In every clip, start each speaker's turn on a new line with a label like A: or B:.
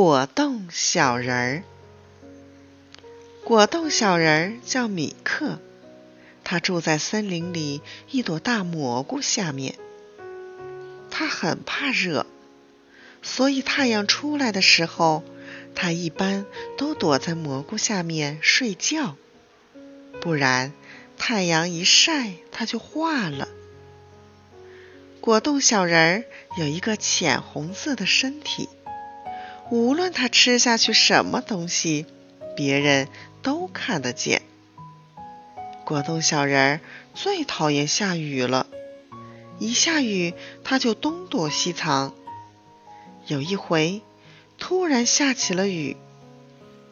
A: 果冻小人儿，果冻小人儿叫米克，他住在森林里一朵大蘑菇下面。他很怕热，所以太阳出来的时候，他一般都躲在蘑菇下面睡觉，不然太阳一晒他就化了。果冻小人儿有一个浅红色的身体。无论他吃下去什么东西，别人都看得见。果冻小人最讨厌下雨了，一下雨他就东躲西藏。有一回，突然下起了雨，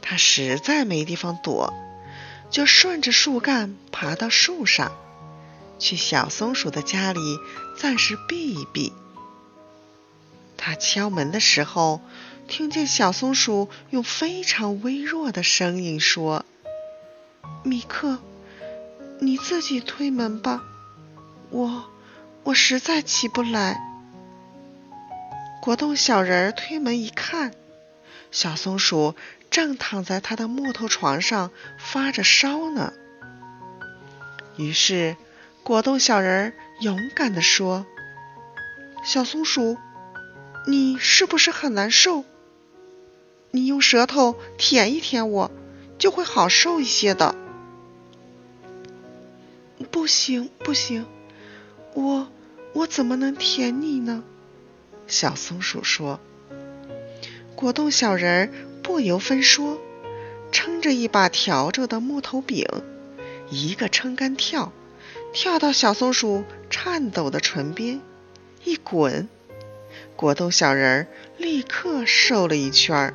A: 他实在没地方躲，就顺着树干爬到树上，去小松鼠的家里暂时避一避。他敲门的时候。听见小松鼠用非常微弱的声音说：“米克，你自己推门吧，我我实在起不来。”果冻小人推门一看，小松鼠正躺在他的木头床上发着烧呢。于是，果冻小人勇敢地说：“小松鼠，你是不是很难受？”你用舌头舔一舔我，就会好受一些的。不行，不行，我我怎么能舔你呢？小松鼠说。果冻小人不由分说，撑着一把笤帚的木头柄，一个撑杆跳，跳到小松鼠颤抖的唇边，一滚，果冻小人立刻瘦了一圈儿。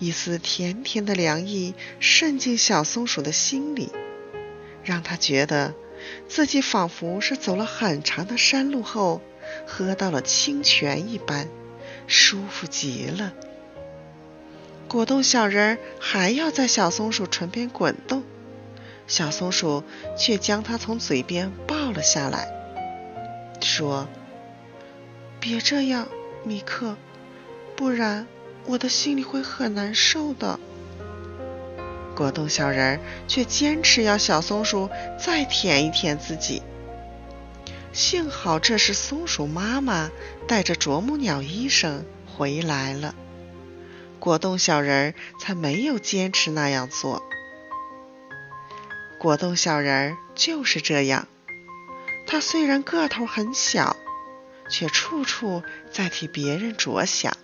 A: 一丝甜甜的凉意渗进小松鼠的心里，让它觉得自己仿佛是走了很长的山路后喝到了清泉一般，舒服极了。果冻小人还要在小松鼠唇边滚动，小松鼠却将它从嘴边抱了下来，说：“别这样，米克，不然。”我的心里会很难受的。果冻小人却坚持要小松鼠再舔一舔自己。幸好这时松鼠妈妈带着啄木鸟医生回来了，果冻小人才没有坚持那样做。果冻小人就是这样，他虽然个头很小，却处处在替别人着想。